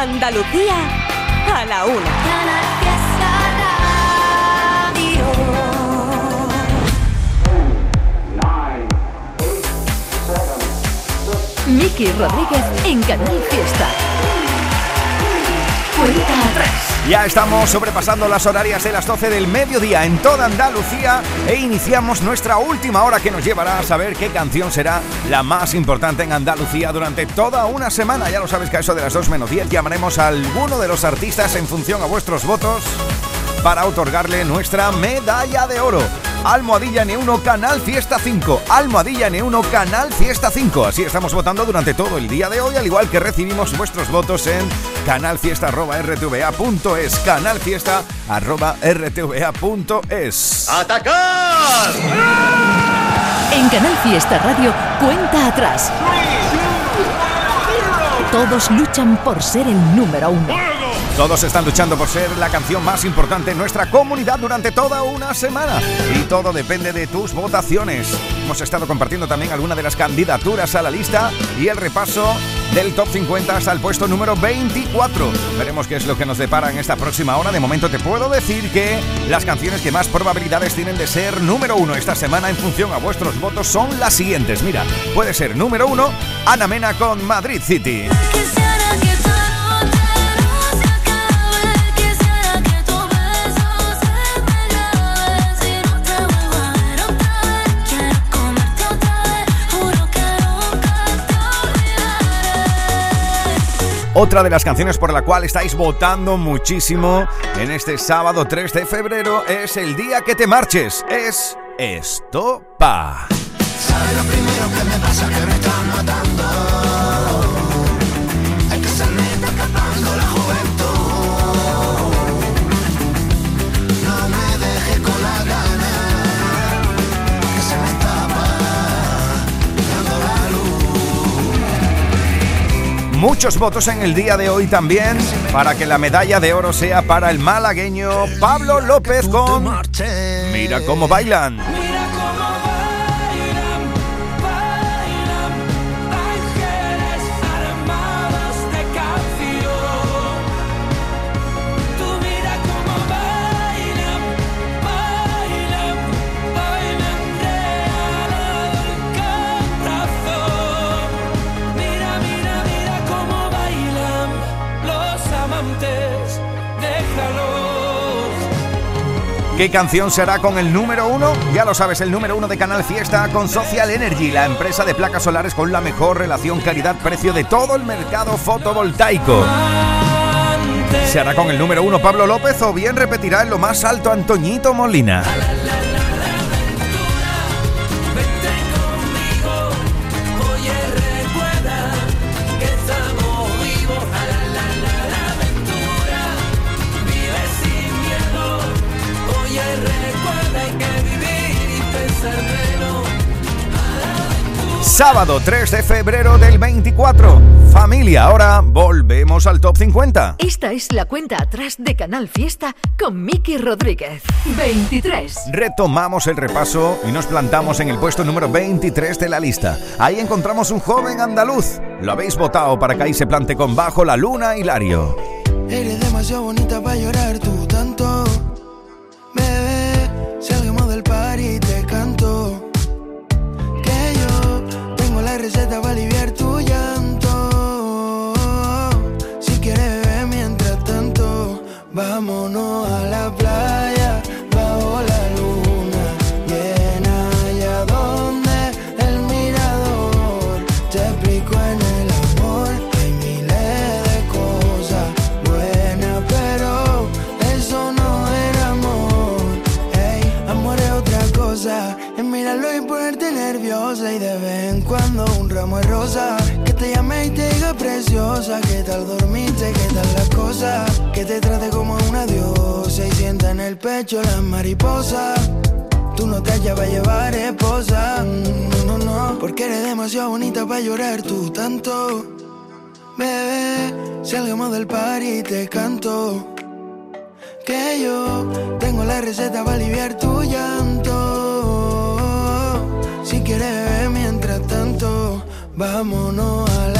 Andalucía a la una. Miki Rodríguez en Canal Fiesta. Cuenta atrás. Ya estamos sobrepasando las horarias de las 12 del mediodía en toda Andalucía e iniciamos nuestra última hora que nos llevará a saber qué canción será la más importante en Andalucía durante toda una semana. Ya lo sabes que a eso de las 2 menos 10 llamaremos a alguno de los artistas en función a vuestros votos para otorgarle nuestra medalla de oro. Almohadilla N1 Canal Fiesta 5. Almohadilla N1 Canal Fiesta 5. Así estamos votando durante todo el día de hoy, al igual que recibimos vuestros votos en canalfiesta.rtva.es. Canalfiesta.rtva.es. ¡Atacar! En Canal Fiesta Radio, cuenta atrás. Todos luchan por ser el número uno. Todos están luchando por ser la canción más importante en nuestra comunidad durante toda una semana. Y todo depende de tus votaciones. Hemos estado compartiendo también algunas de las candidaturas a la lista y el repaso del top 50 hasta el puesto número 24. Veremos qué es lo que nos depara en esta próxima hora. De momento te puedo decir que las canciones que más probabilidades tienen de ser número uno esta semana en función a vuestros votos son las siguientes. Mira, puede ser número uno Ana Mena con Madrid City. Otra de las canciones por la cual estáis votando muchísimo en este sábado 3 de febrero es El día que te marches. Es Estopa. ¿Sabes lo primero que me pasa? Que me están matando. Muchos votos en el día de hoy también para que la medalla de oro sea para el malagueño Pablo López con marches. Mira cómo bailan. Mira cómo bailan, ¿Qué canción será con el número uno? Ya lo sabes, el número uno de Canal Fiesta con Social Energy, la empresa de placas solares con la mejor relación calidad-precio de todo el mercado fotovoltaico. ¿Se hará con el número uno Pablo López o bien repetirá en lo más alto Antoñito Molina? Sábado 3 de febrero del 24. Familia, ahora volvemos al top 50. Esta es la cuenta atrás de Canal Fiesta con Miki Rodríguez. 23. Retomamos el repaso y nos plantamos en el puesto número 23 de la lista. Ahí encontramos un joven andaluz. Lo habéis votado para que ahí se plante con Bajo la Luna Hilario. Eres demasiado bonita para llorar tú Que te llame y te diga preciosa. ¿Qué tal dormiste? ¿Qué tal las cosas? Que te trate como una diosa. Y sienta en el pecho las mariposas. Tú no te hallas para llevar esposa. Mm, No, no, no. Porque eres demasiado bonita para llorar tú tanto. Bebé, salgamos del party y te canto. Que yo tengo la receta para aliviar tu llanto. Si quieres vámonos a la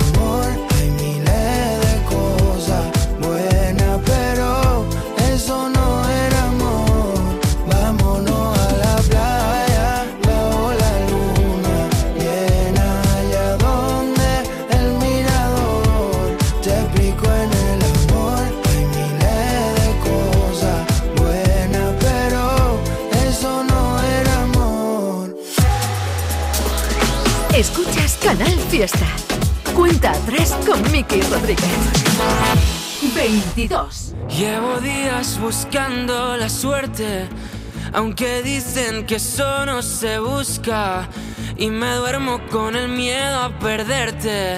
Fiesta. Cuenta atrás con Miki Rodríguez. 22. Llevo días buscando la suerte, aunque dicen que eso no se busca. Y me duermo con el miedo a perderte.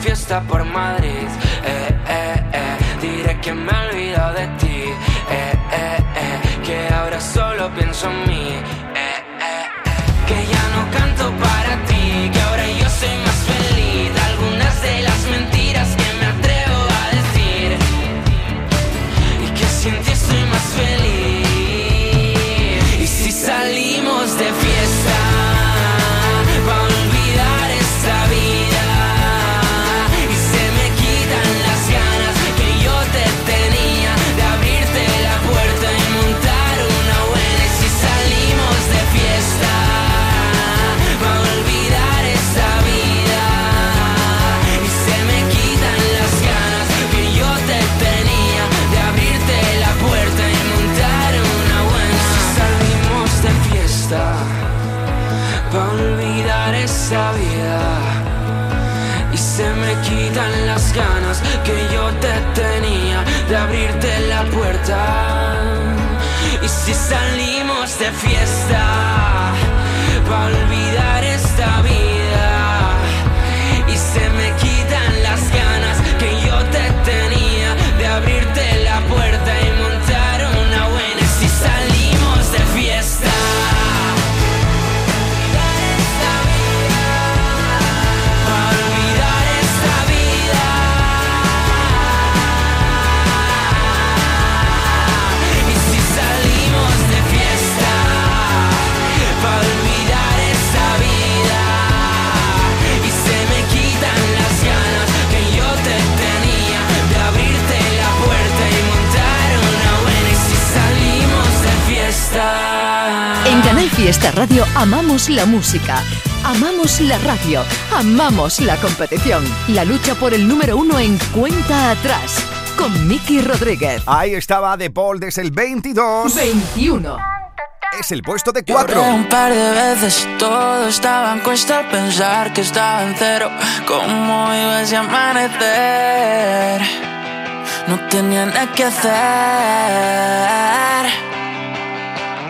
Fiesta por Madrid, salimos de fiesta, Fiesta Radio amamos la música, amamos la radio, amamos la competición. La lucha por el número uno en cuenta atrás. Con Miki Rodríguez. Ahí estaba De Paul desde el 22. 21. Es el puesto de Lloré 4. un par de veces todo estaba en cuesta al pensar que estaba en cero. ¿Cómo iba ese amanecer? No tenía nada que hacer.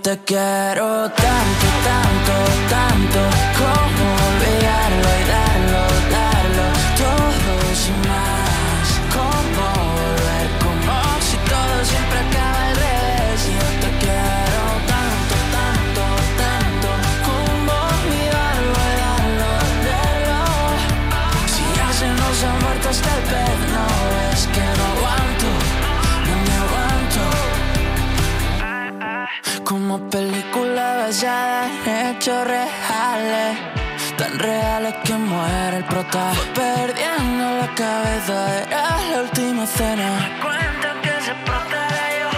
Te quiero tanto, tanto, tanto. Como olvidarlo y darlo, como película basada en hechos reales. Tan reales que muere el prota. Perdiendo la cabeza, era la última cena. Cuenta que se yo.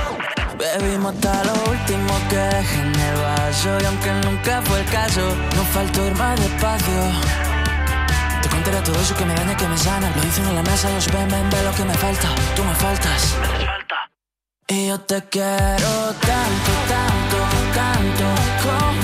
Bebimos hasta lo último que dejé en el vaso. Y aunque nunca fue el caso, no faltó ir más despacio. Todo eso que me daña, que me sana. Lo dicen en la mesa, los ven, ven, ve lo que me falta. Tú me faltas. Y yo te quiero tanto, tanto, tanto. Como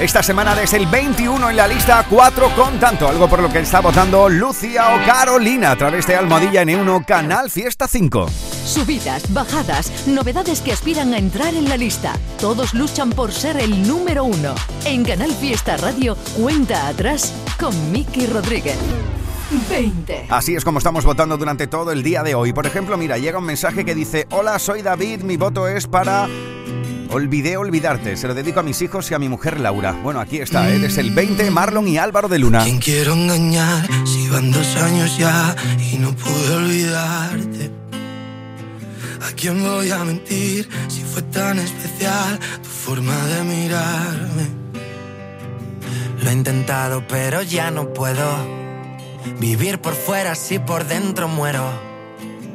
Esta semana desde el 21 en la lista 4 con tanto, algo por lo que está votando Lucia o Carolina a través de Almohadilla N1 Canal Fiesta 5. Subidas, bajadas, novedades que aspiran a entrar en la lista. Todos luchan por ser el número uno. En Canal Fiesta Radio, cuenta atrás con Miki Rodríguez. 20. Así es como estamos votando durante todo el día de hoy. Por ejemplo, mira, llega un mensaje que dice, hola, soy David, mi voto es para... Olvidé olvidarte, se lo dedico a mis hijos y a mi mujer Laura. Bueno, aquí está, ¿eh? es el 20, Marlon y Álvaro de Luna. ¿Quién quiero engañar si van dos años ya y no pude olvidarte? ¿A quién voy a mentir si fue tan especial tu forma de mirarme? Lo he intentado, pero ya no puedo vivir por fuera si por dentro muero.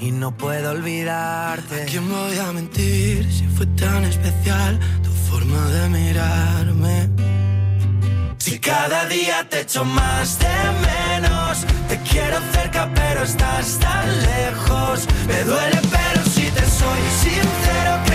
y no puedo olvidarte? ¿A quién voy a mentir si fue tan especial tu forma de mirarme? Si cada día te echo más de menos, te quiero cerca pero estás tan lejos. Me duele pero si te soy sincero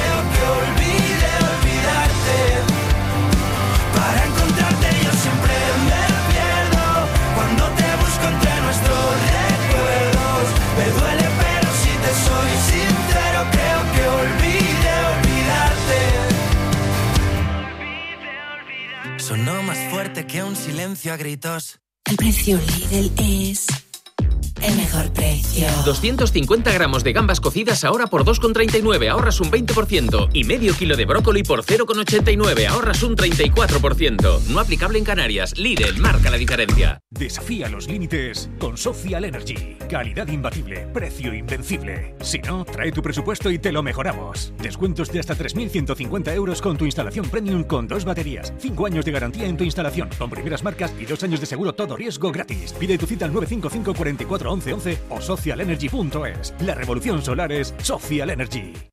que un silencio a gritos. El precio Lidl es el mejor precio. 250 gramos de gambas cocidas ahora por 2,39, ahorras un 20%. Y medio kilo de brócoli por 0,89, ahorras un 34%. No aplicable en Canarias. Lidl marca la diferencia. Desafía los límites con Social Energy. Calidad imbatible, precio invencible. Si no, trae tu presupuesto y te lo mejoramos. Descuentos de hasta 3.150 euros con tu instalación premium con dos baterías. 5 años de garantía en tu instalación con primeras marcas y dos años de seguro todo riesgo gratis. Pide tu cita al 955 44 11 11 o socialenergy.es. La revolución solar es Social Energy.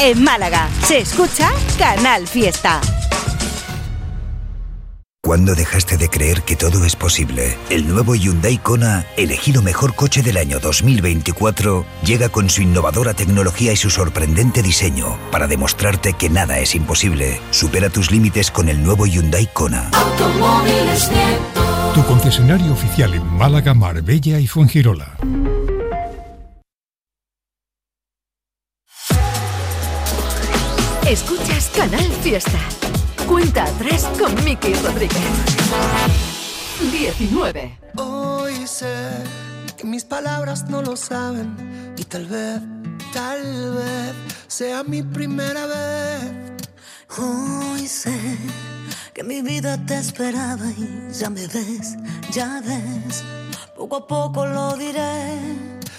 En Málaga se escucha Canal Fiesta. ¿Cuándo dejaste de creer que todo es posible? El nuevo Hyundai Kona, elegido mejor coche del año 2024, llega con su innovadora tecnología y su sorprendente diseño para demostrarte que nada es imposible. Supera tus límites con el nuevo Hyundai Kona. Tu concesionario oficial en Málaga, Marbella y Fuengirola. Escuchas Canal Fiesta. Cuenta atrás con Miki Rodríguez. 19. Hoy sé que mis palabras no lo saben y tal vez, tal vez sea mi primera vez. Hoy sé que mi vida te esperaba y ya me ves, ya ves, poco a poco lo diré.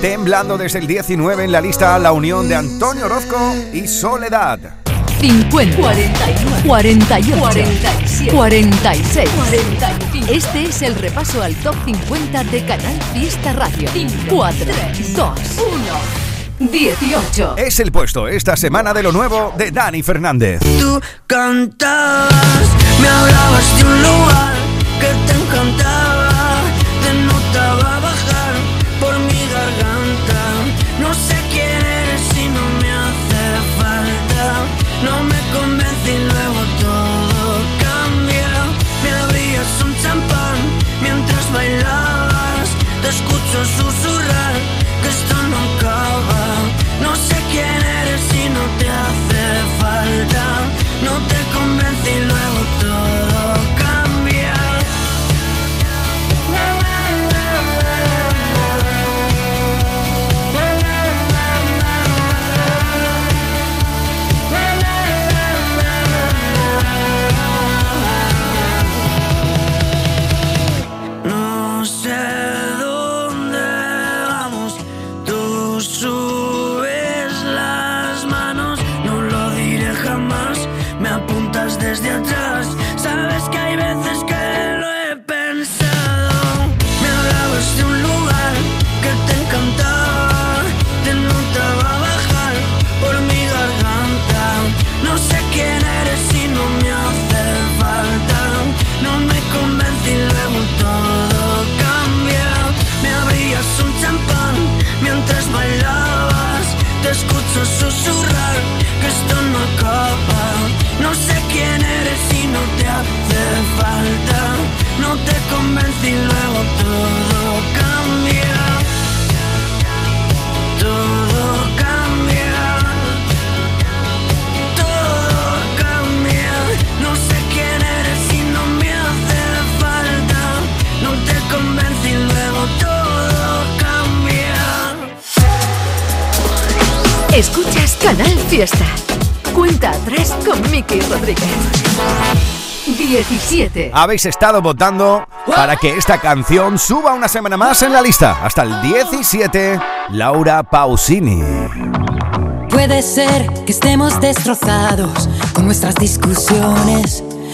Temblando desde el 19 en la lista la unión de Antonio Orozco y Soledad. 50, 49, 48, 47, 46, 45. Este es el repaso al top 50 de Canal Fiesta Radio. 4, 2, 1, 18. Es el puesto esta semana de lo nuevo de Dani Fernández. Tú cantabas, me hablabas de un lugar que te encantaba, Canal Fiesta. Cuenta atrás con Miki Rodríguez. 17. Habéis estado votando para que esta canción suba una semana más en la lista. Hasta el 17, Laura Pausini. Puede ser que estemos destrozados con nuestras discusiones,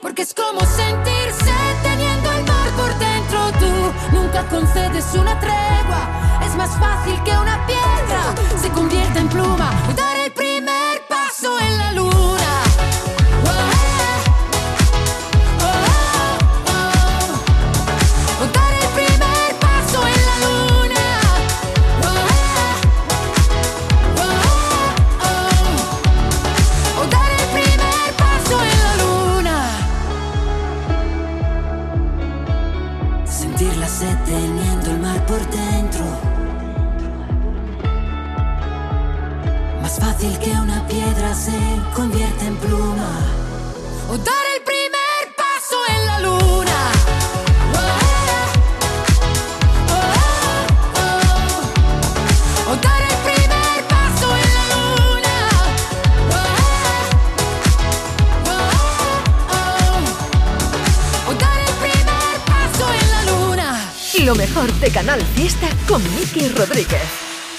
porque es como sentirse teniendo el mar por dentro. Tú nunca concedes una tregua, es más fácil que una piedra se convierta en pluma. Lo mejor de Canal Fiesta con Miki Rodríguez.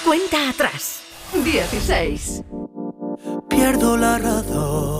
Cuenta atrás. 16. Pierdo la razón,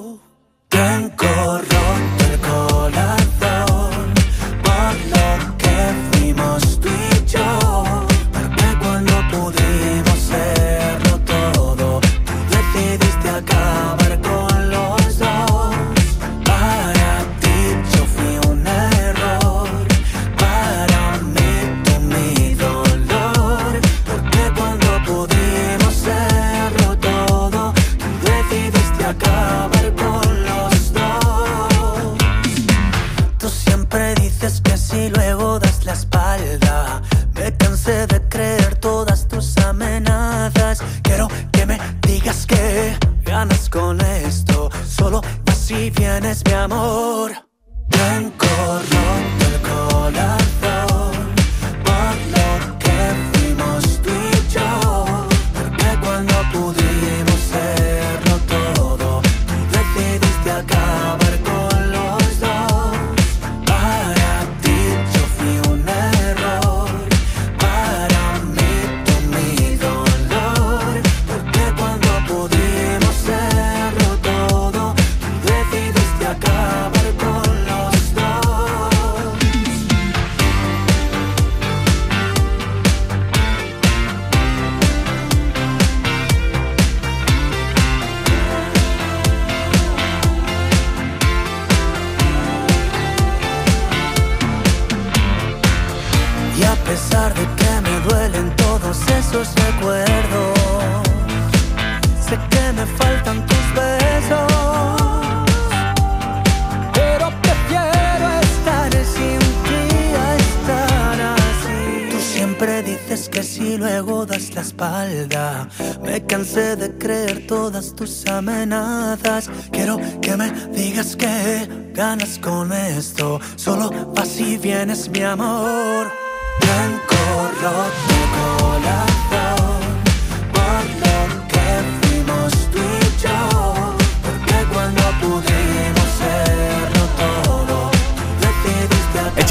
y luego das la espalda. Me cansé de creer todas tus amenazas. Quiero que me digas que ganas con esto. Solo vas y vienes, mi amor. Blanco roto corazón.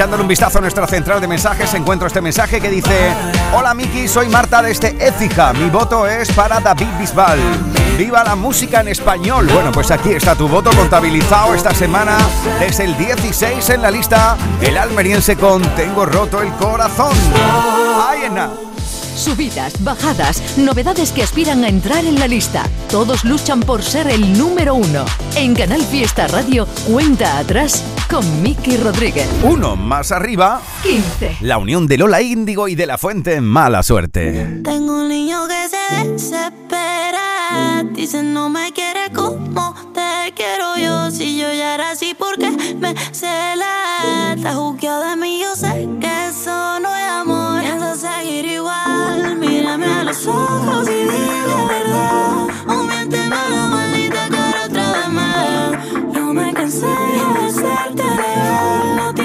Echándole un vistazo a nuestra central de mensajes, encuentro este mensaje que dice: Hola Miki, soy Marta desde Écija. Mi voto es para David Bisbal. ¡Viva la música en español! Bueno, pues aquí está tu voto contabilizado esta semana desde el 16 en la lista. El almeriense con Tengo roto el corazón. ¡Ahí en nada! Subidas, bajadas, novedades que aspiran a entrar en la lista. Todos luchan por ser el número uno. En Canal Fiesta Radio, cuenta atrás con Miki Rodríguez. Uno más arriba, 15. la unión de Lola Índigo y de la Fuente Mala Suerte. Tengo un niño que se desespera. Dice no me quiere como te quiero yo. Si yo ya era así, porque me cela? Está juzgado de mí, yo sé que eso no es amor. Mírame a los ojos y dime la verdad. O miénteme la maldita cara otra vez más. No me cansé de hacerte legal. No tiene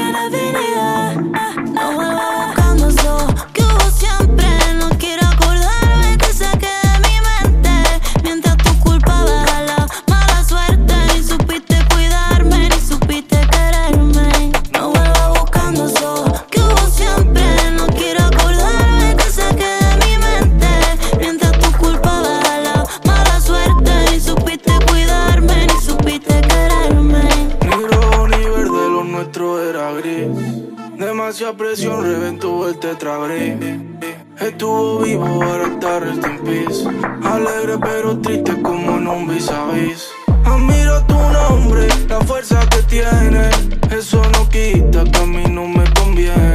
Demasiada presión reventó el tetrabric. Estuvo vivo, ahora está rest in. Alegre pero triste como en un vis a vis. Admiro tu nombre, la fuerza que tiene. Eso no quita que a mí no me conviene.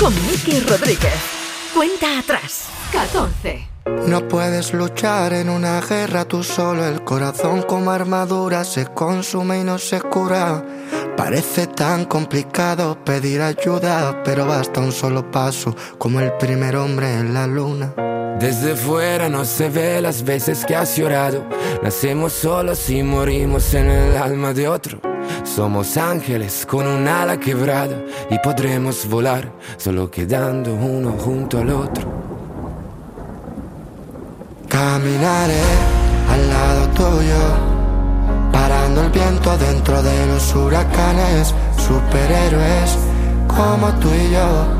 Con Miki Rodríguez. Cuenta atrás. 14. No puedes luchar en una guerra tú solo, el corazón como armadura se consume y no se cura. Parece tan complicado pedir ayuda, pero basta un solo paso, como el primer hombre en la luna. Desde fuera no se ve las veces que has llorado. Nacemos solos y morimos en el alma de otro. Somos ángeles con un ala quebrada y podremos volar solo quedando uno junto al otro. Caminaré al lado tuyo, parando el viento dentro de los huracanes, superhéroes como tú y yo.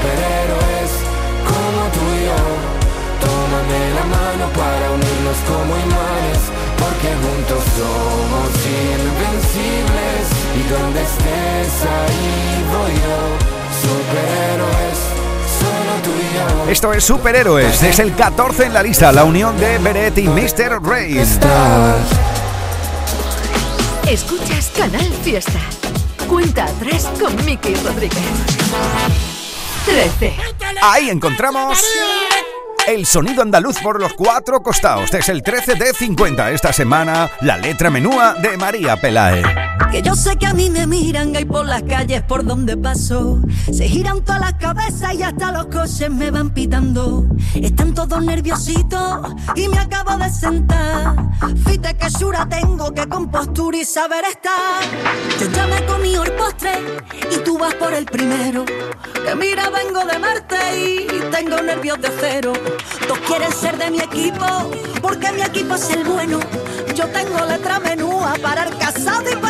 Superhéroes como tú y yo. Tómame la mano para unirnos como imanes, porque juntos somos invencibles. Y donde estés ahí voy yo, superhéroes, solo tú y yo. Esto es Superhéroes, es el 14 en la lista, la unión de Beret y Mr. Race. Escuchas Canal Fiesta. Cuenta atrás con Miki Rodríguez. 13. Ahí encontramos el sonido andaluz por los cuatro costados. Es el 13 de 50 esta semana, la letra menúa de María Pelae. Que yo sé que a mí me miran ahí por las calles por donde paso. Se giran todas las cabezas y hasta los coches me van pitando. Están todos nerviositos y me acabo de sentar. Fíjate que sura tengo, que compostura y saber estar. Yo ya me comí el postre y tú vas por el primero. Que mira, vengo de Marte y tengo nervios de cero. Todos quieren ser de mi equipo porque mi equipo es el bueno. Yo tengo letra menúa para el casado y para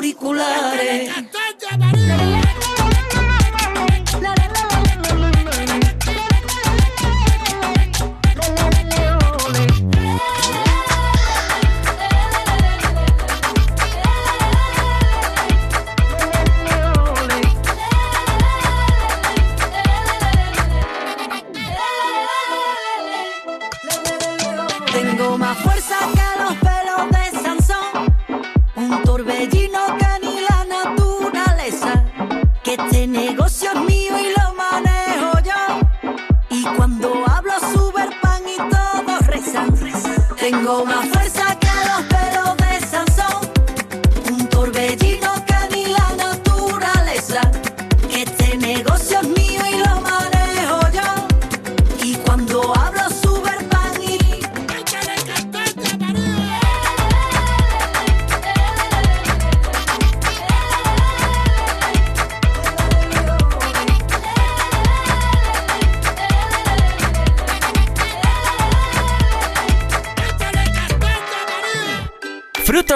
auriculares.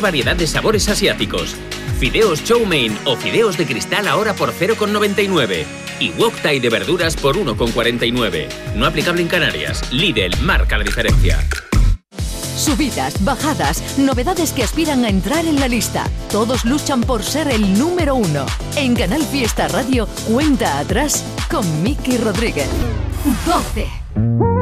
variedad de sabores asiáticos. Fideos chow mein o fideos de cristal ahora por 0,99. Y wok thai de verduras por 1,49. No aplicable en Canarias. Lidl marca la diferencia. Subidas, bajadas, novedades que aspiran a entrar en la lista. Todos luchan por ser el número uno. En Canal Fiesta Radio, cuenta atrás con Miki Rodríguez. 12.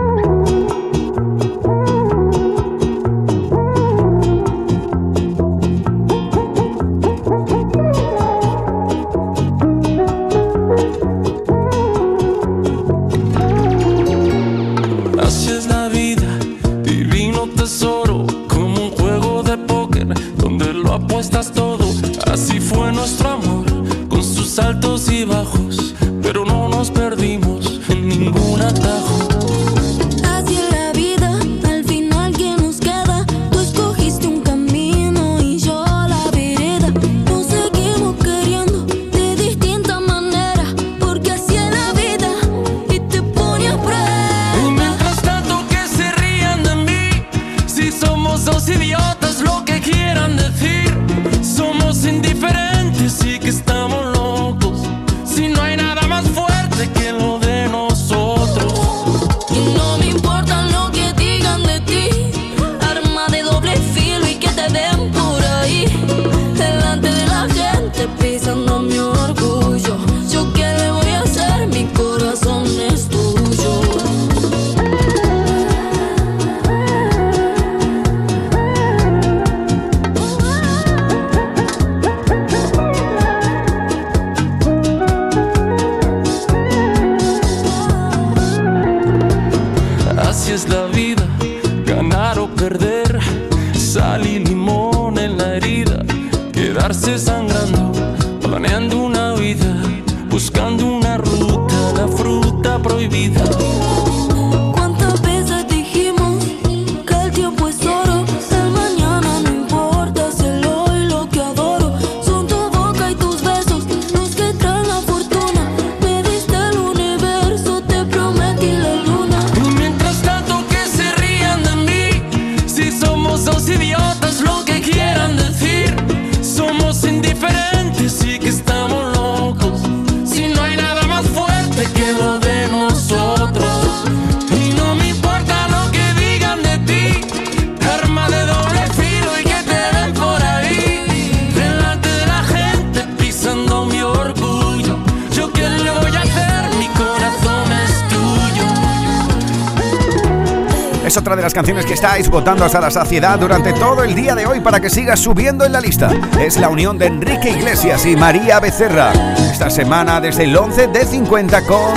De las canciones que estáis votando hasta la saciedad durante todo el día de hoy para que sigas subiendo en la lista. Es la unión de Enrique Iglesias y María Becerra. Esta semana desde el 11 de 50 con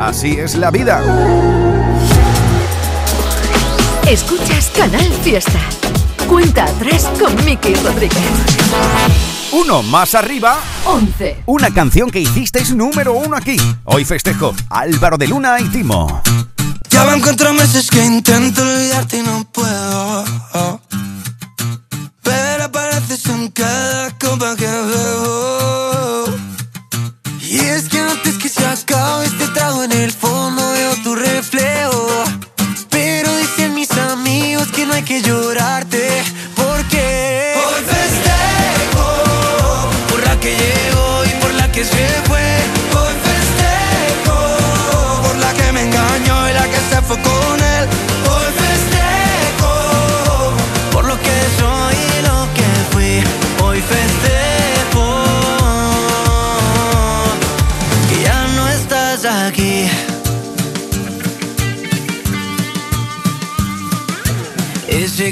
Así es la vida. Escuchas Canal Fiesta. Cuenta atrás con Miki Rodríguez. Uno más arriba. 11. Una canción que hicisteis número uno aquí. Hoy festejo Álvaro de Luna y Timo. Ya van cuatro meses que intento olvidarte y no puedo. Pero apareces en cada copa que bebo. Y es que antes que se acabe este trago en el fondo veo tu reflejo. Pero dicen mis amigos que no hay que llorarte.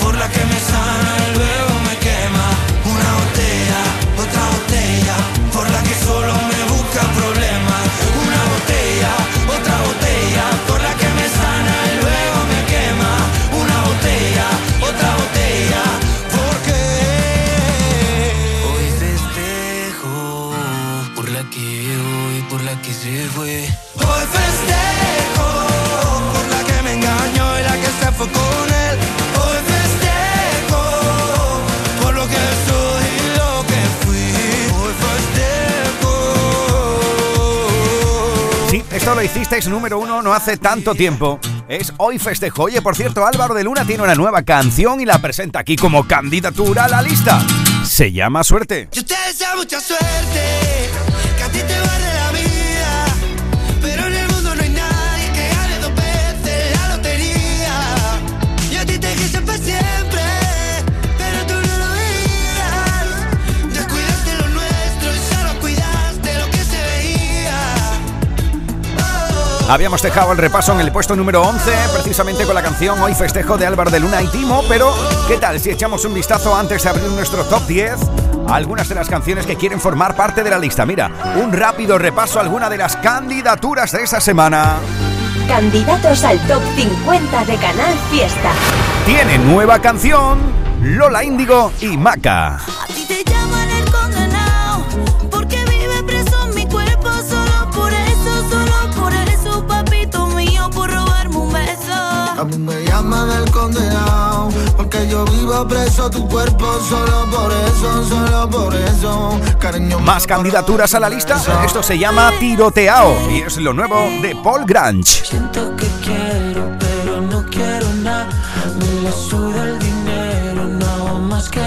por la que me sana esto lo hicisteis número uno no hace tanto tiempo. Es hoy festejo. Oye, por cierto, Álvaro de Luna tiene una nueva canción y la presenta aquí como candidatura a la lista. Se llama Suerte. Yo te deseo mucha suerte, que a ti te va de Habíamos dejado el repaso en el puesto número 11, precisamente con la canción Hoy Festejo de Álvaro de Luna y Timo, pero ¿qué tal si echamos un vistazo antes de abrir nuestro top 10? a Algunas de las canciones que quieren formar parte de la lista. Mira, un rápido repaso a alguna de las candidaturas de esa semana. Candidatos al top 50 de Canal Fiesta. Tiene nueva canción Lola Índigo y Maca. Yo vivo preso tu cuerpo solo por eso, solo por eso. Cariño, Más candidaturas a la lista. Esto se llama Tiroteao y es lo nuevo de Paul Grange. Siento que quiero, pero no quiero nada. Me la suda el dinero, no hago más que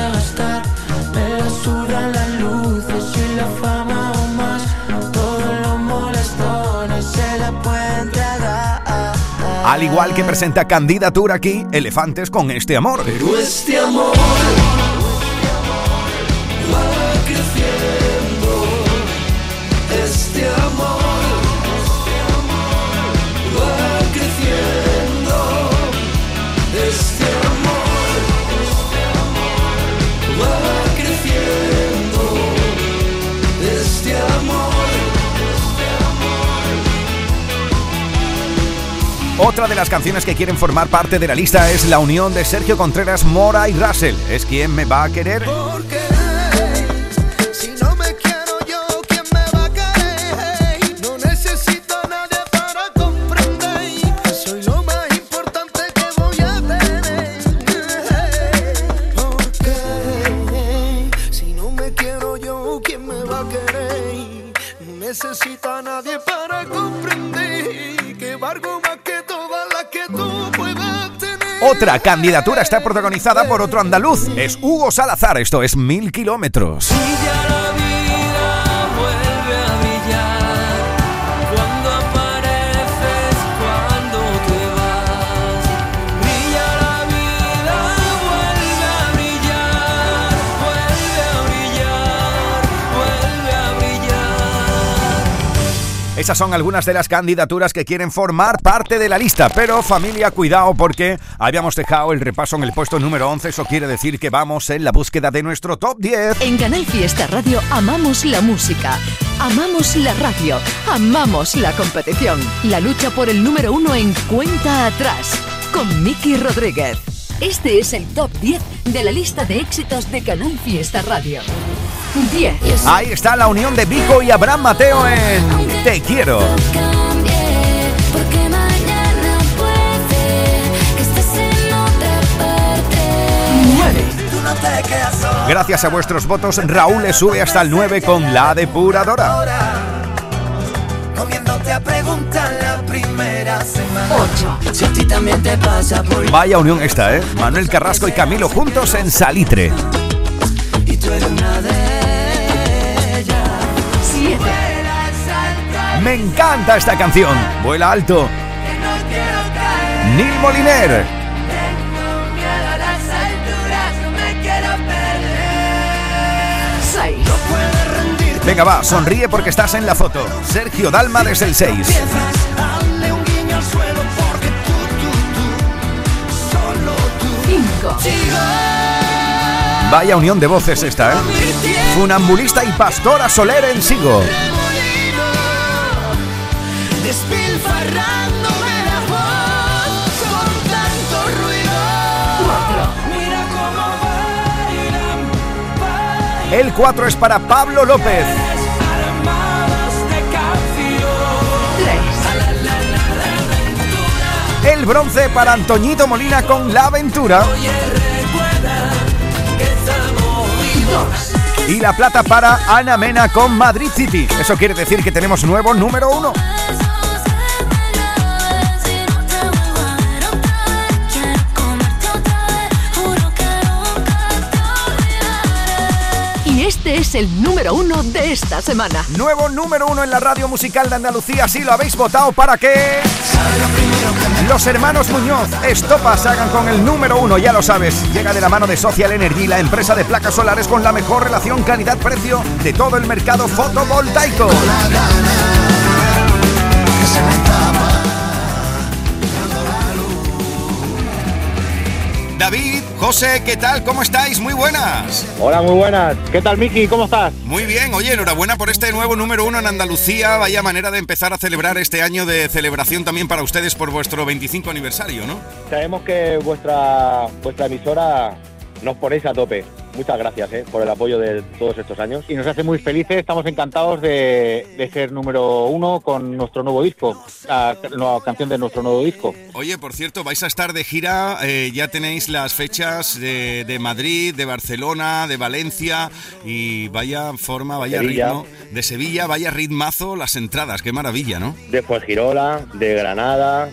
Al igual que presenta candidatura aquí, Elefantes con este amor. Pero este amor Otra de las canciones que quieren formar parte de la lista es la unión de Sergio Contreras, Mora y Russell. ¿Es quien me va a querer? Si Otra candidatura está protagonizada por otro andaluz. Es Hugo Salazar. Esto es Mil Kilómetros. Esas son algunas de las candidaturas que quieren formar parte de la lista. Pero familia, cuidado porque habíamos dejado el repaso en el puesto número 11. Eso quiere decir que vamos en la búsqueda de nuestro top 10. En Canal Fiesta Radio amamos la música, amamos la radio, amamos la competición. La lucha por el número uno en cuenta atrás con Miki Rodríguez. Este es el top 10 de la lista de éxitos de Canal Fiesta Radio. 10. Ahí está la unión de Vico y Abraham Mateo en Te Quiero. Gracias a vuestros votos, Raúl le sube hasta el 9 con La Depuradora. Por Vaya unión esta, ¿eh? Manuel Carrasco y Camilo juntos en Salitre. y tú eres una de Me encanta esta canción. Vuela alto. Neil Moliner. Tengo miedo a las alturas, no me quiero perder. 6. No puedes rendir. Venga, va, sonríe porque estás en la foto. Sergio Dalma desde el 6. Hazle un guiño al suelo porque tú, tú, tú, solo tú. 5. Vaya unión de voces esta, ¿eh? Funambulista y Pastora Soler en Sigo. Despilfarrándome la voz con tanto ruido. Mira cómo bailan, bailan. El 4 es para Pablo López. De canción. 3. El bronce para Antoñito Molina con La Aventura. Y la plata para Ana Mena con Madrid City. Eso quiere decir que tenemos nuevo número uno. Es el número uno de esta semana. Nuevo número uno en la radio musical de Andalucía. Si lo habéis votado para que los hermanos Muñoz Estopa hagan con el número uno, ya lo sabes. Llega de la mano de Social Energy, la empresa de placas solares con la mejor relación calidad-precio de todo el mercado fotovoltaico. David, José, ¿qué tal? ¿Cómo estáis? Muy buenas. Hola, muy buenas. ¿Qué tal, Miki? ¿Cómo estás? Muy bien, oye, enhorabuena por este nuevo número uno en Andalucía. Vaya manera de empezar a celebrar este año de celebración también para ustedes por vuestro 25 aniversario, ¿no? Sabemos que vuestra, vuestra emisora nos ponéis a tope. Muchas gracias eh, por el apoyo de todos estos años. Y nos hace muy felices, estamos encantados de, de ser número uno con nuestro nuevo disco, la nueva canción de nuestro nuevo disco. Oye, por cierto, vais a estar de gira, eh, ya tenéis las fechas de, de Madrid, de Barcelona, de Valencia y vaya forma, vaya Sevilla. ritmo. De Sevilla, vaya ritmazo las entradas, qué maravilla, ¿no? De Fuengirola, de Granada.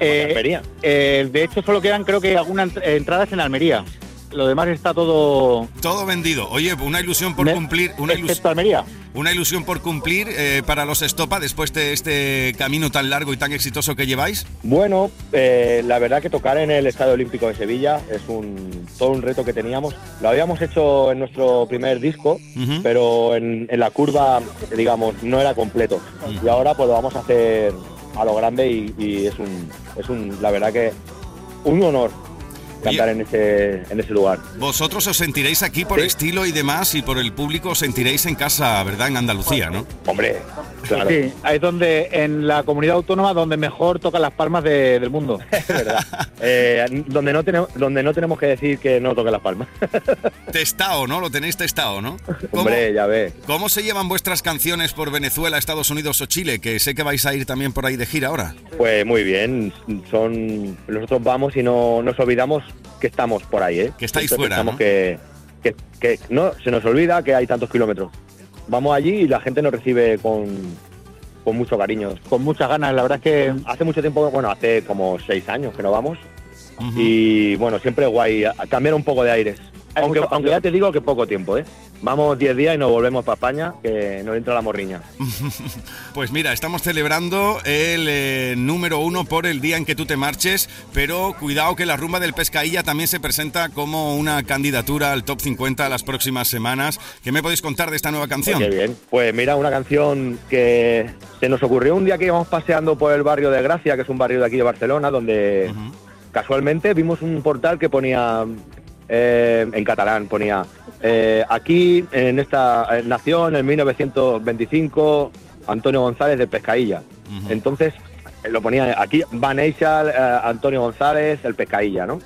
Eh, eh, de hecho, solo quedan creo que algunas ent- entradas en Almería. Lo demás está todo... Todo vendido. Oye, una ilusión por Me- cumplir, una, excepto Almería. una ilusión por cumplir eh, para los Estopa después de este camino tan largo y tan exitoso que lleváis. Bueno, eh, la verdad que tocar en el Estadio Olímpico de Sevilla es un, todo un reto que teníamos. Lo habíamos hecho en nuestro primer disco, pero en, en la curva, digamos, no era completo. Y ahora pues lo vamos a hacer a lo grande y, y es, un, es un, la verdad que un honor cantar en ese, en ese lugar. Vosotros os sentiréis aquí por estilo y demás y por el público os sentiréis en casa, ¿verdad? En Andalucía, ¿no? Hombre, Claro. Sí, ahí es donde, en la comunidad autónoma, donde mejor tocan las palmas de- del mundo. Es verdad. Eh, donde, no tenemos, donde no tenemos que decir que no toque las palmas. Testao, ¿no? Lo tenéis testado, ¿no? ¿Cómo, Hombre, ya ves. ¿Cómo se llevan vuestras canciones por Venezuela, Estados Unidos o Chile? Que sé que vais a ir también por ahí de gira ahora. Pues muy bien, son nosotros vamos y no nos olvidamos que estamos por ahí, ¿eh? Que estáis Siempre fuera, que, que, que no se nos olvida que hay tantos kilómetros. Vamos allí y la gente nos recibe con, con mucho cariño. Con muchas ganas, la verdad es que hace mucho tiempo, bueno, hace como seis años que no vamos. Y bueno, siempre guay, cambiar un poco de aires. Hay Aunque, aunque ya te digo que poco tiempo, ¿eh? Vamos 10 días y nos volvemos para España, que nos entra la morriña. Pues mira, estamos celebrando el eh, número uno por el día en que tú te marches, pero cuidado que la rumba del Pescailla también se presenta como una candidatura al top 50 las próximas semanas. ¿Qué me podéis contar de esta nueva canción? Pues qué bien. Pues mira, una canción que se nos ocurrió un día que íbamos paseando por el barrio de Gracia, que es un barrio de aquí de Barcelona, donde casualmente vimos un portal que ponía eh, en catalán, ponía eh, aquí en esta eh, nació en 1925 Antonio González de Pescailla. Entonces eh, lo ponía aquí va néixer eh, Antonio González el Pescailla, ¿no?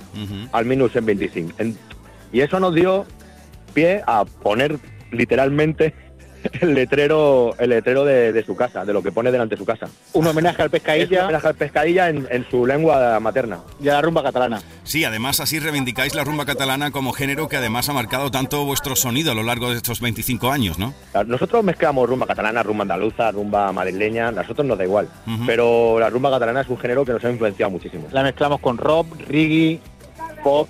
al 1925. En- y eso nos dio pie a poner literalmente el letrero, el letrero de, de su casa, de lo que pone delante de su casa. un homenaje al un pescadilla homenaje al pescadilla en, en su lengua materna. y a la rumba catalana. Sí, además así reivindicáis la rumba catalana como género que además ha marcado tanto vuestro sonido a lo largo de estos 25 años, ¿no? Nosotros mezclamos rumba catalana, rumba andaluza, rumba madrileña, a nosotros nos da igual. Pero la rumba catalana es un género que nos ha influenciado muchísimo. La mezclamos con rock, reggae, pop,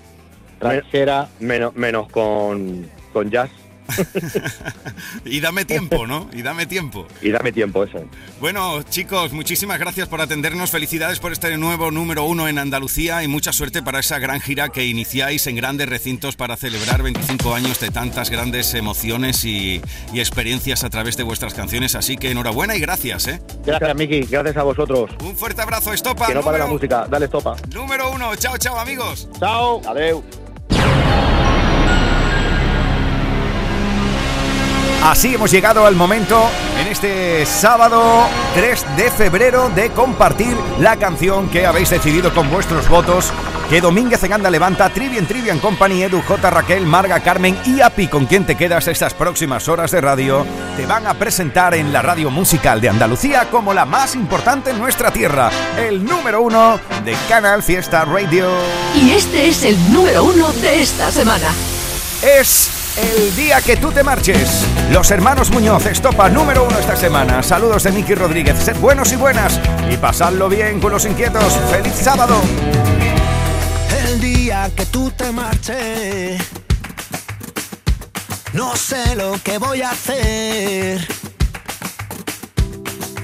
ranchera. Menos, menos con, con jazz. Y dame tiempo, ¿no? Y dame tiempo. Y dame tiempo, eso. Bueno, chicos, muchísimas gracias por atendernos. Felicidades por este nuevo número uno en Andalucía y mucha suerte para esa gran gira que iniciáis en grandes recintos para celebrar 25 años de tantas grandes emociones y, y experiencias a través de vuestras canciones. Así que enhorabuena y gracias, ¿eh? Gracias, Miki. Gracias a vosotros. Un fuerte abrazo, Estopa. Que no para la número, música. Dale, estopa. número uno. Chao, chao, amigos. Chao. Adeu. Así hemos llegado al momento en este sábado 3 de febrero de compartir la canción que habéis decidido con vuestros votos. Que Domínguez en Anda levanta, Trivian Trivian Company, Edu J. Raquel, Marga Carmen y Api, con quien te quedas estas próximas horas de radio, te van a presentar en la radio musical de Andalucía como la más importante en nuestra tierra, el número uno de Canal Fiesta Radio. Y este es el número uno de esta semana. Es el día que tú te marches. Los hermanos Muñoz, estopa número uno esta semana. Saludos de Miki Rodríguez. Sed buenos y buenas y pasadlo bien con los inquietos. ¡Feliz sábado! El día que tú te marches, no sé lo que voy a hacer.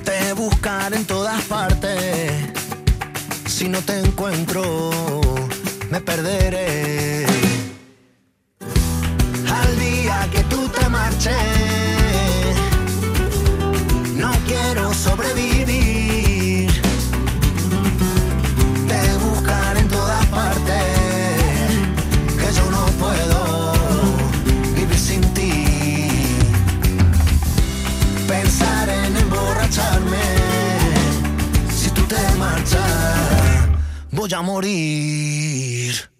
Te buscaré en todas partes. Si no te encuentro, me perderé. Día que tú te marches, no quiero sobrevivir. Te buscaré en todas partes, que yo no puedo vivir sin ti. Pensar en emborracharme, si tú te marchas, voy a morir.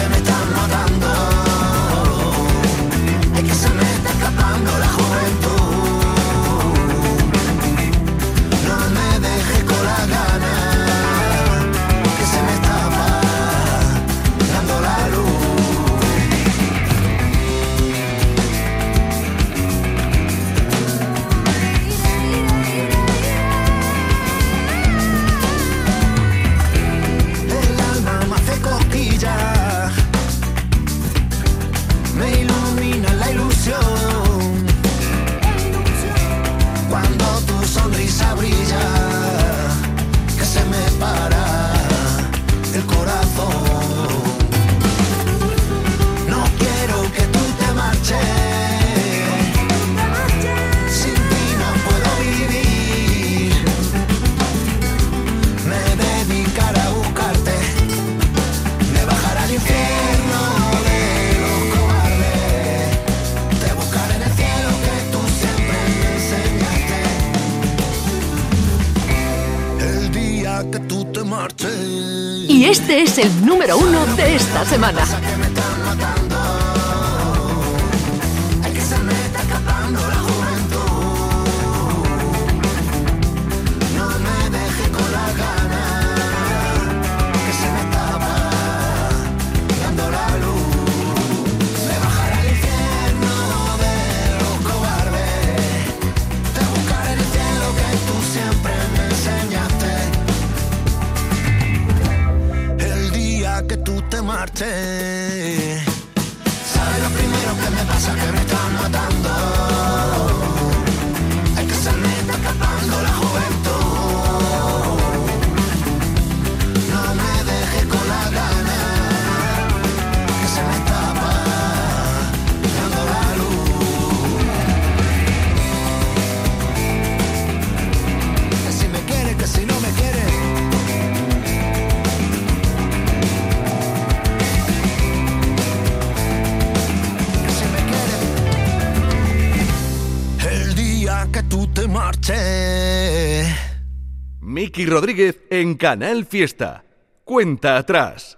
Que me están matando. uno de esta semana. Rodríguez en Canal Fiesta. Cuenta atrás.